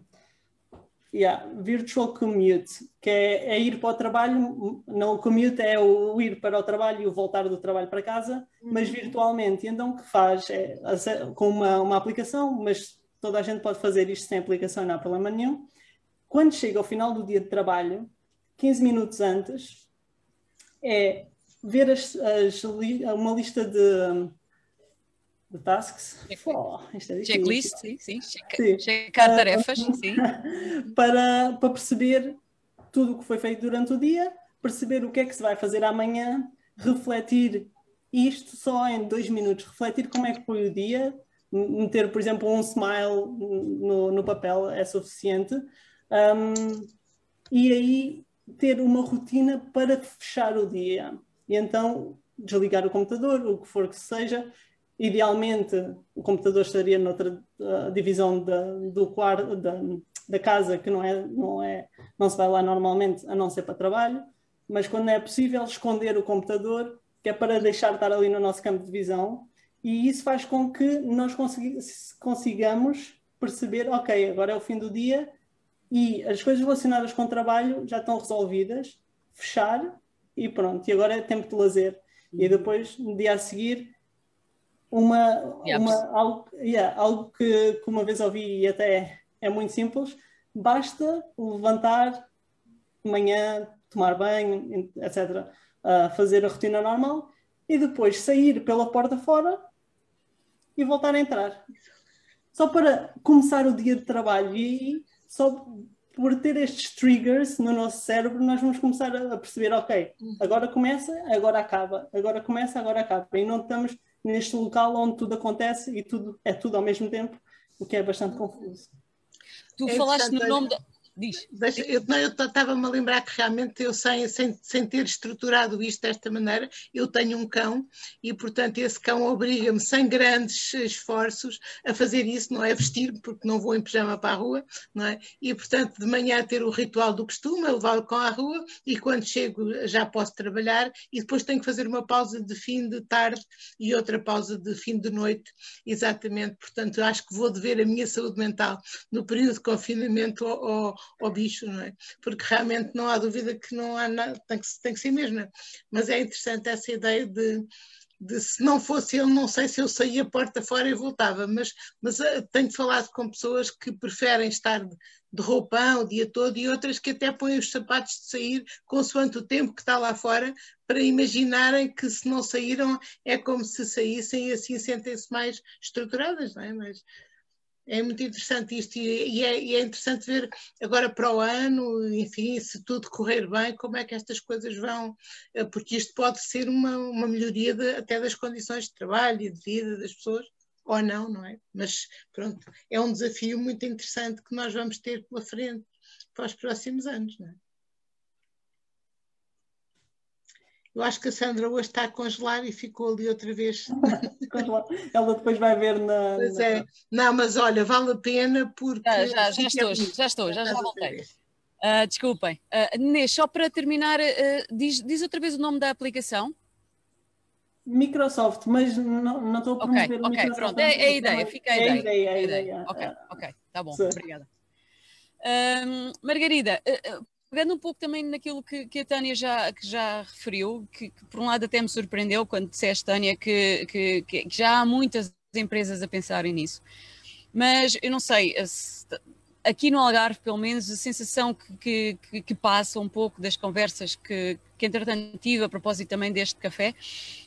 yeah, Virtual Commute, que é, é, ir para o trabalho, não o commute é o ir para o trabalho e o voltar do trabalho para casa, mas uhum. virtualmente. E então o que faz é com uma, uma aplicação, mas toda a gente pode fazer isto sem aplicação, não há problema nenhum. Quando chega ao final do dia de trabalho, 15 minutos antes, é ver as, as, uma lista de, de tasks. Oh, é Checklist, sim, sim. sim. Checar uh, tarefas, *laughs* sim. Para, para perceber tudo o que foi feito durante o dia, perceber o que é que se vai fazer amanhã, refletir isto só em dois minutos, refletir como é que foi o dia, meter, por exemplo, um smile no, no papel é suficiente. Um, e aí ter uma rotina para fechar o dia. E então desligar o computador, o que for que seja. Idealmente, o computador estaria noutra uh, divisão da, do quarto, da, da casa, que não, é, não, é, não se vai lá normalmente, a não ser para trabalho. Mas quando é possível, esconder o computador, que é para deixar de estar ali no nosso campo de visão. E isso faz com que nós consigamos perceber, ok, agora é o fim do dia e as coisas relacionadas com o trabalho já estão resolvidas, fechar e pronto. E agora é tempo de lazer. E depois, no dia a seguir, uma, uma, algo, yeah, algo que, que, uma vez ouvi e até é, é muito simples, basta levantar de manhã, tomar banho, etc., uh, fazer a rotina normal e depois sair pela porta fora e voltar a entrar. Só para começar o dia de trabalho e só por ter estes triggers no nosso cérebro, nós vamos começar a perceber, ok, agora começa, agora acaba, agora começa, agora acaba. E não estamos neste local onde tudo acontece e tudo é tudo ao mesmo tempo, o que é bastante confuso. Tu é falaste no nome da... Diz. Deixa, eu estava-me a lembrar que realmente eu, sem, sem, sem ter estruturado isto desta maneira, eu tenho um cão e, portanto, esse cão obriga-me, sem grandes esforços, a fazer isso, não é vestir-me, porque não vou em pijama para a rua, não é? E, portanto, de manhã ter o ritual do costume, levá-lo com a rua e quando chego já posso trabalhar e depois tenho que fazer uma pausa de fim de tarde e outra pausa de fim de noite, exatamente. Portanto, acho que vou dever a minha saúde mental no período de confinamento ao ao bicho, não é? Porque realmente não há dúvida que não há nada, tem que, tem que ser mesmo. É? Mas é interessante essa ideia de, de se não fosse ele, não sei se eu saía porta fora e voltava, mas, mas uh, tenho falado com pessoas que preferem estar de, de roupão o dia todo e outras que até põem os sapatos de sair consoante o tempo que está lá fora para imaginarem que se não saíram é como se saíssem e assim sentem-se mais estruturadas, não é? Mas, é muito interessante isto e, é, e, é, interessante ver agora para o ano, enfim, se tudo correr bem, como é que estas coisas vão, eh, porque isto pode ser uma, uma melhoria de, até das condições de trabalho e de vida das pessoas, ou não, não é? Mas pronto, é um desafio muito interessante que nós vamos ter pela frente para os próximos anos, não é? Eu acho que a Sandra hoje está a congelar e ficou ali outra vez. *laughs* Ela depois vai ver na. Pois na... é. Não, mas olha, vale a pena porque. Já, já, já estou, é já estou, já, já voltei. Uh, desculpem. Uh, Inês, só para terminar, uh, diz, diz outra vez o nome da aplicação. Microsoft, mas não, não estou a promover okay, okay, pronto, é, é a ideia, fica a ideia. É a ideia, é a ideia. Ok, ok, tá bom, Sim. obrigada. Margarida, pegando um pouco também naquilo que, que a Tânia já, que já referiu, que, que, por um lado até me surpreendeu quando disseste, Tânia, que, que, que, já há muitas empresas a pensarem nisso. Mas eu não sei, aqui no Algarve, pelo menos, a sensação que, que, passa um pouco das conversas que, que entretanto tive a propósito também deste café,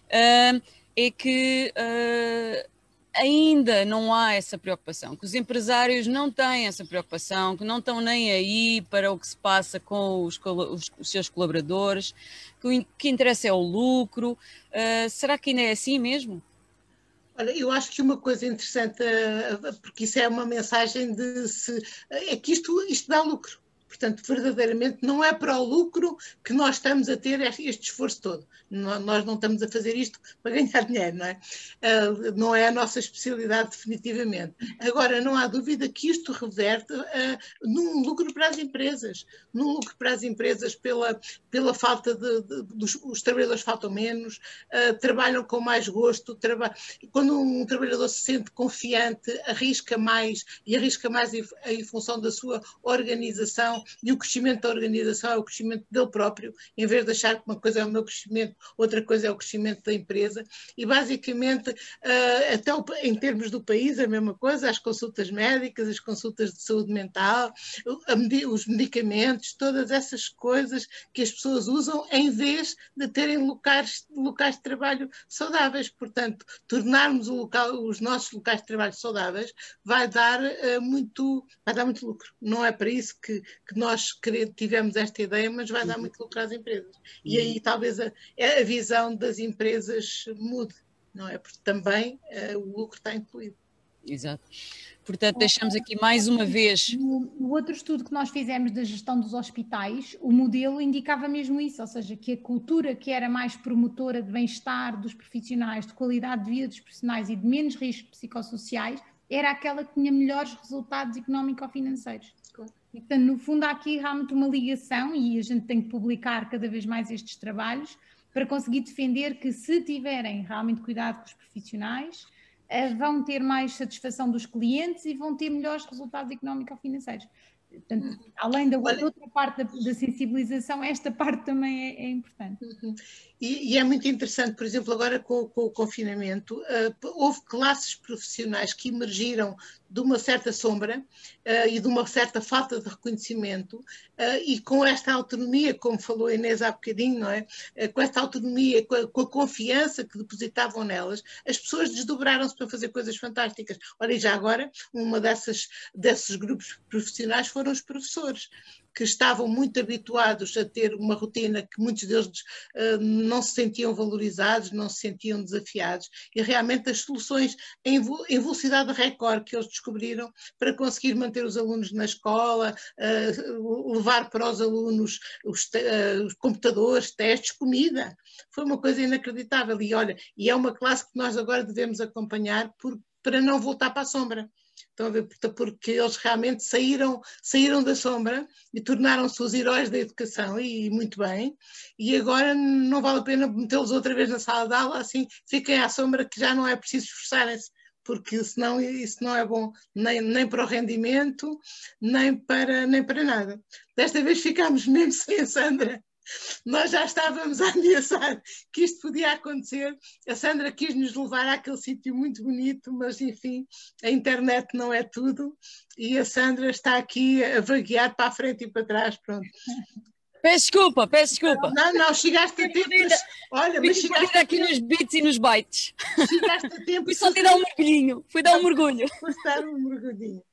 uh, é que uh, ainda não há essa preocupação, que os empresários não têm essa preocupação, que não estão nem aí para o que se passa com os, os, os seus colaboradores, que o que interessa é o lucro. Uh, será que ainda é assim mesmo? Olha, eu acho que uma coisa interessante, uh, porque isso é uma mensagem de se, é que isto, isto dá lucro. Portanto, verdadeiramente não é para o lucro que nós estamos a ter este esforço todo. Nós não estamos a fazer isto *laughs* para ganhar dinheiro, não é? Uh, não é a nossa especialidade, definitivamente. Agora, não há dúvida que isto reverte uh, num lucro para as empresas, num lucro para as empresas pela, pela falta de, de, dos os trabalhadores faltam menos, uh, trabalham com mais gosto, traba... quando um trabalhador se sente confiante, arrisca mais e arrisca mais em, em função da sua organização e o crescimento da organização é o crescimento dele próprio, em vez de achar que uma coisa é o meu crescimento, outra coisa é o crescimento da empresa. E basicamente, uh, até em termos do país, a mesma coisa, as consultas médicas, as consultas de saúde mental, os medicamentos, todas essas coisas que as pessoas usam em vez de terem locais, locais de trabalho saudáveis. Portanto, tornarmos local, os nossos locais de trabalho saudáveis vai dar, uh, muito, vai dar muito lucro. Não é para isso que, que nós tivemos esta ideia, mas vai dar uhum. muito lucro às empresas. E aí talvez a, a visão das empresas mude, não é? Porque também uh, o lucro está incluído. Exato. Portanto, deixamos aqui mais uma vez. No, outro estudo que nós fizemos da gestão dos hospitais, o modelo indicava mesmo isso, ou seja, que a cultura que era mais promotora de bem-estar dos profissionais, de qualidade de vida dos profissionais e de menos riscos psicossociais, era aquela que tinha melhores resultados económico-financeiros. E, portanto, no fundo, há aqui realmente uma ligação e a gente tem que publicar cada vez mais estes trabalhos para conseguir defender que, se tiverem realmente cuidado com os profissionais, eh, vão ter mais satisfação dos clientes e vão ter melhores resultados económico-financeiros. Portanto, além da outra parte da, da, sensibilização, esta parte também é, é importante. Uhum. E, e, é muito interessante, por exemplo, agora com, com o confinamento, uh, houve classes profissionais que emergiram de uma certa sombra uh, e de uma certa falta de reconhecimento, uh, e com esta autonomia, como falou Inês há bocadinho, não é? com esta autonomia, com a, com a, confiança que depositavam nelas, as pessoas desdobraram-se para fazer coisas fantásticas. Ora, e já agora, uma dessas, desses grupos profissionais foram os professores que estavam muito habituados a ter uma rotina que muitos deles uh, não se sentiam valorizados, não se sentiam desafiados, e realmente as soluções em, em velocidade recorde que eles descobriram para conseguir manter os alunos na escola, uh, levar para os alunos os, uh, os computadores, testes, comida, foi uma coisa inacreditável. E olha, e é uma classe que nós agora devemos acompanhar por, para não voltar para a sombra. Estão a ver? Porque eles realmente saíram, saíram da sombra e tornaram-se os heróis da educação, e muito bem, e agora não vale a pena metê-los outra vez na sala de aula, assim fiquem à sombra que já não é preciso esforçarem-se, porque senão isso não é bom nem, nem para o rendimento, nem para, nem para nada. Desta vez ficámos mesmo *laughs* sem a Sandra nós já estávamos *laughs* a ameaçar que isto podia acontecer. A Sandra quis nos levar àquele sítio muito bonito, mas enfim, a internet não é tudo e a Sandra está aqui a vaguear para a frente e para trás. Pronto. Peço desculpa, peço desculpa. Não, não, chegaste a tempo. Mas, olha, mas chegaste aqui nos bits e nos bytes. Chegaste a tempo. Fui só te dar um mergulhinho. Fui dar um mergulho. Fui dar um mergulhinho.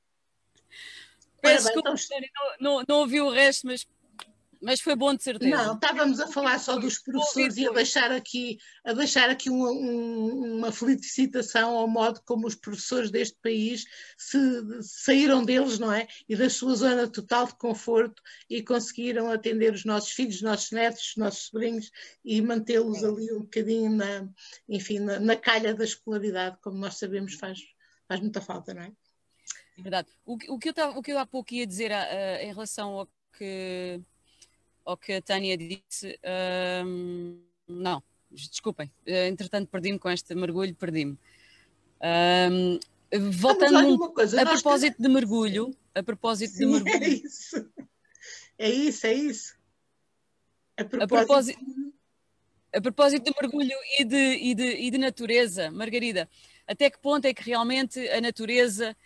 Peço desculpa, então... não, não, não ouvi o resto, mas mas foi bom de certeza. Não, estávamos a falar só dos professores e a deixar aqui, a deixar aqui uma, um, uma felicitação ao modo como os professores deste país se, saíram deles, não é? E da sua zona total de conforto e conseguiram atender os nossos filhos, os nossos netos, os nossos sobrinhos e mantê-los ali um bocadinho na, enfim, na, na calha da escolaridade, como nós sabemos faz, faz muita falta, não é? É verdade. O, o, que eu o que eu há pouco ia dizer a, a, em relação ao que ao que a Tânia disse, um, não, desculpem, eh, entretanto perdi-me com este mergulho, perdi-me. Um, voltando coisa, a propósito que... de mergulho, a propósito Sim, de mergulho. É isso, é isso, é isso. A propósito, a propósito, a propósito de mergulho e de, e, de, e de natureza, Margarida, até que ponto é que realmente a natureza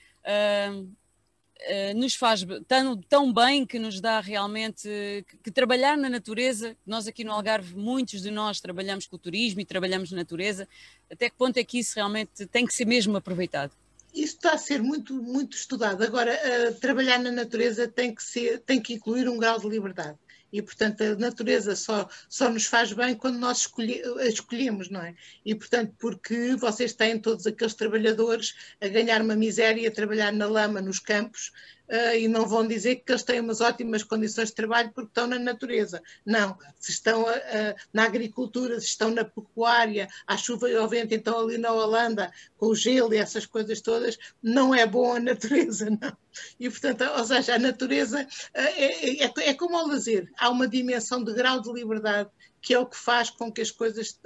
nos faz tão, tão bem que nos dá realmente que, que, trabalhar na natureza, nós aqui no Algarve, muitos de nós trabalhamos com o turismo e trabalhamos na natureza, até que ponto é que isso realmente tem que ser mesmo aproveitado? Isso está a ser muito, muito estudado. Agora, uh, trabalhar na natureza tem que, ser, tem que incluir um grau de liberdade e, portanto, a natureza só, só nos faz bem quando nós escolhe, a escolhemos, não é? E, portanto, porque vocês têm todos aqueles trabalhadores a ganhar uma miséria, a trabalhar na lama, nos campos, uh, e não vão dizer que eles têm umas ótimas condições de trabalho porque estão na natureza. Não, se estão uh, na agricultura, se estão na pecuária, à chuva e ao vento, então ali na Holanda, com o gelo e essas coisas todas, não é bom a natureza, *laughs* não. E, portanto, ou seja, a natureza é, é, é como ao lazer, há uma dimensão de grau de liberdade que é o que faz com que as coisas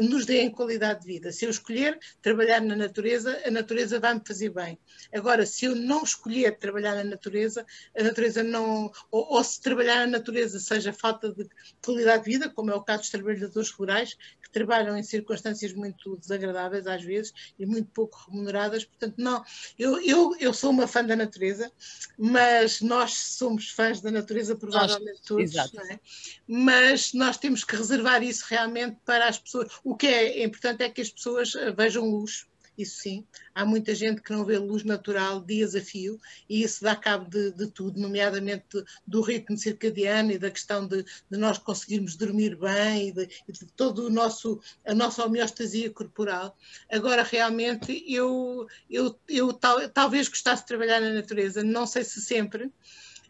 nos deem qualidade de vida. Se eu escolher trabalhar na natureza, a natureza vai me fazer bem. Agora, se eu não escolher trabalhar na natureza, a natureza não. Ou, ou se trabalhar na natureza seja falta de qualidade de vida, como é o caso dos trabalhadores rurais, que trabalham em circunstâncias muito desagradáveis às vezes e muito pouco remuneradas. Portanto, não. Eu, eu, eu sou uma fã da natureza, mas nós somos fãs da natureza, provavelmente nós, todos. É? Mas nós temos que reservar isso realmente para as pessoas. O que é importante é que as pessoas eh, vejam luz isso sim. Há muita gente que não vê luz natural dias a fio e isso dá cabo de, de tudo, nomeadamente do ritmo circadiano e da questão de, de nós conseguirmos dormir bem e de, de todo o nosso, a nossa homeostasia corporal. Agora, realmente, eu, eu, eu tal, talvez gostasse de trabalhar na natureza, não sei se sempre,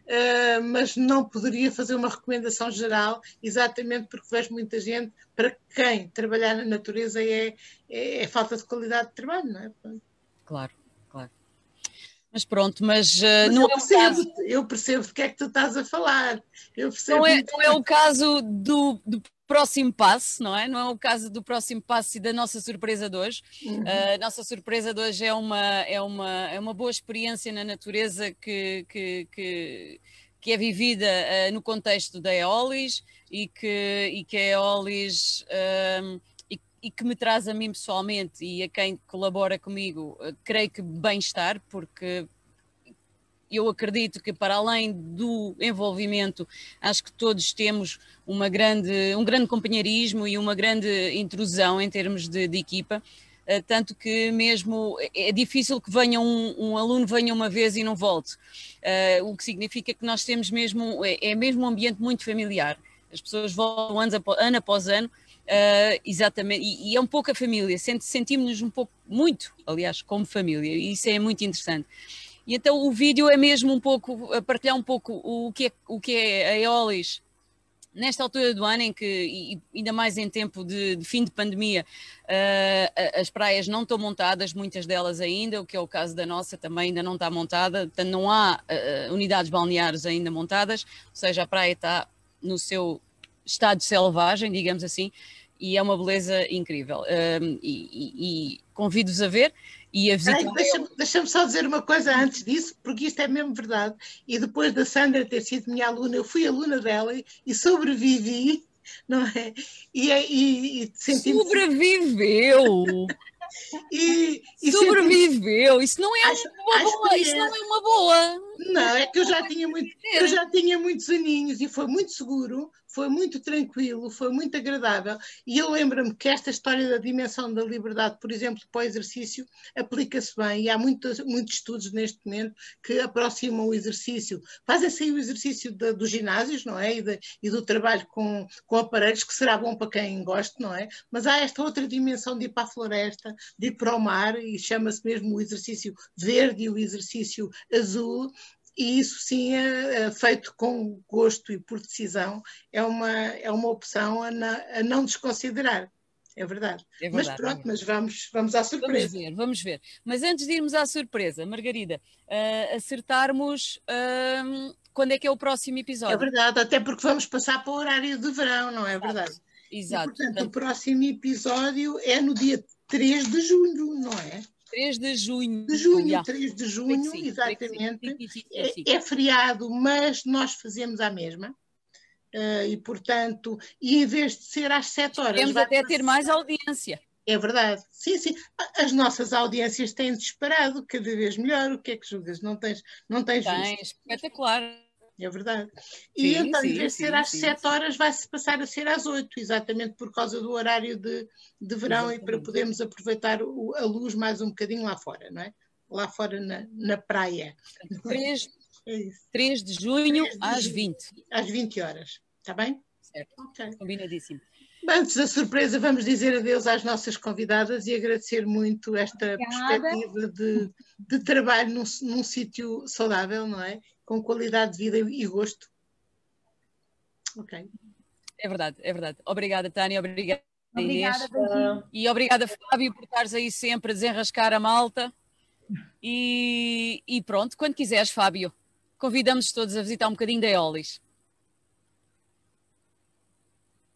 Uh, mas não poderia fazer uma recomendação geral, exatamente porque vejo muita gente para quem trabalhar na natureza é, é, é falta de qualidade de trabalho, não é? Claro, claro. Mas pronto, mas, uh, mas não eu é percebo, caso... eu percebo de que é que tu estás a falar. Eu percebo não, é, não é o caso do, do próximo passo, não é? Não é o caso do próximo passo e da nossa surpresa de hoje. Uhum. Uh, a nossa surpresa de hoje é uma, é uma, é uma boa experiência na natureza que, que, que, que é vivida uh, no contexto da Eolis e que, e que a Eolis. Uh, e, e que me traz a mim pessoalmente e a quem colabora comigo, creio que bem-estar, porque eu acredito que para além do envolvimento, acho que todos temos uma grande, um grande companheirismo e uma grande intrusão em termos de, de equipa, uh, tanto que mesmo é difícil que venha um, um aluno venha uma vez e não volte, uh, o que significa que nós temos mesmo, é, é, mesmo um ambiente muito familiar, as pessoas voltam ano após ano, após ano uh, exatamente, e, e, é um pouco a família, sentimos-nos um pouco, muito, aliás, como família, e isso é muito interessante. E então o vídeo é mesmo um pouco, a partilhar um pouco o que é, o que é a Eolis nesta altura do ano em que, ainda mais em tempo de, de fim de pandemia, uh, as praias não estão montadas, muitas delas ainda, o que é o caso da nossa também ainda não está montada, portanto não há uh, unidades balneares ainda montadas, ou seja, a praia está no seu estado selvagem, digamos assim, e é uma beleza incrível. Uh, e, e, e convido-vos a ver e a visitar. Deixa-me deixa só dizer uma coisa antes disso, porque isto é mesmo verdade. E depois da Sandra ter sido minha aluna, eu fui aluna dela e sobrevivi, *laughs* não é? E, e, e Sobreviveu! *laughs* E, e sobreviveu. Isso não é acho, uma boa. Isso não é uma boa. Não, é que eu já tinha muito, eu já tinha muitos aninhos e foi muito seguro foi muito tranquilo, foi muito agradável. E eu lembro-me que esta história da dimensão da liberdade, por exemplo, para o exercício, aplica-se bem. E há muitos, muitos estudos neste momento que aproximam o exercício, fazem-se aí o exercício de, dos ginásios, não é? E, de, e, do trabalho com, com aparelhos, que será bom para quem gosta, não é? Mas há esta outra dimensão de ir para a floresta, de ir para o mar, e chama-se mesmo o exercício verde e o exercício azul, e isso sim é, é, feito com gosto e por decisão é uma, é uma opção a, na, a não desconsiderar. É verdade. é verdade. Mas pronto, é mas vamos, vamos à surpresa. Vamos ver, vamos ver. Mas antes de irmos à surpresa, Margarida, uh, acertarmos uh, quando é que é o próximo episódio. É verdade, até porque vamos passar para o horário de verão, não é verdade? Exato. E, portanto, o próximo episódio é no dia 3 de julho, não é? 3 de junho. De junho, yeah. 3 de junho, sim, exatamente. É, é, feriado, mas nós fazemos a mesma. Uh, e, portanto, e em vez de ser às 7 horas. Temos até ter mais audiência. É verdade. Sim, sim. As nossas audiências têm disparado cada vez melhor. O que é que julgas? Não tens, não tens Tem, espetacular é verdade. E sim, então, em vez de ser às sim, 7 horas, vai-se passar a ser às 8, exatamente por causa do horário de, de verão exatamente. e para podermos aproveitar o, a luz mais um bocadinho lá fora, não é? Lá fora na, na praia. 3, *laughs* é 3 de junho 3 de às junho, 20. Às 20 horas, está bem? Certo, okay. combinadíssimo. Antes da surpresa, vamos dizer adeus às nossas convidadas e agradecer muito esta Obrigada. perspectiva de, de trabalho num, num sítio saudável, não é? Com qualidade de vida e gosto. Ok. É verdade, é verdade. Obrigada, Tânia, obrigada, obrigada Inês. E obrigada, Fábio, por estares aí sempre a desenrascar a malta. E, e pronto, quando quiseres, Fábio, convidamos todos a visitar um bocadinho da Eolis.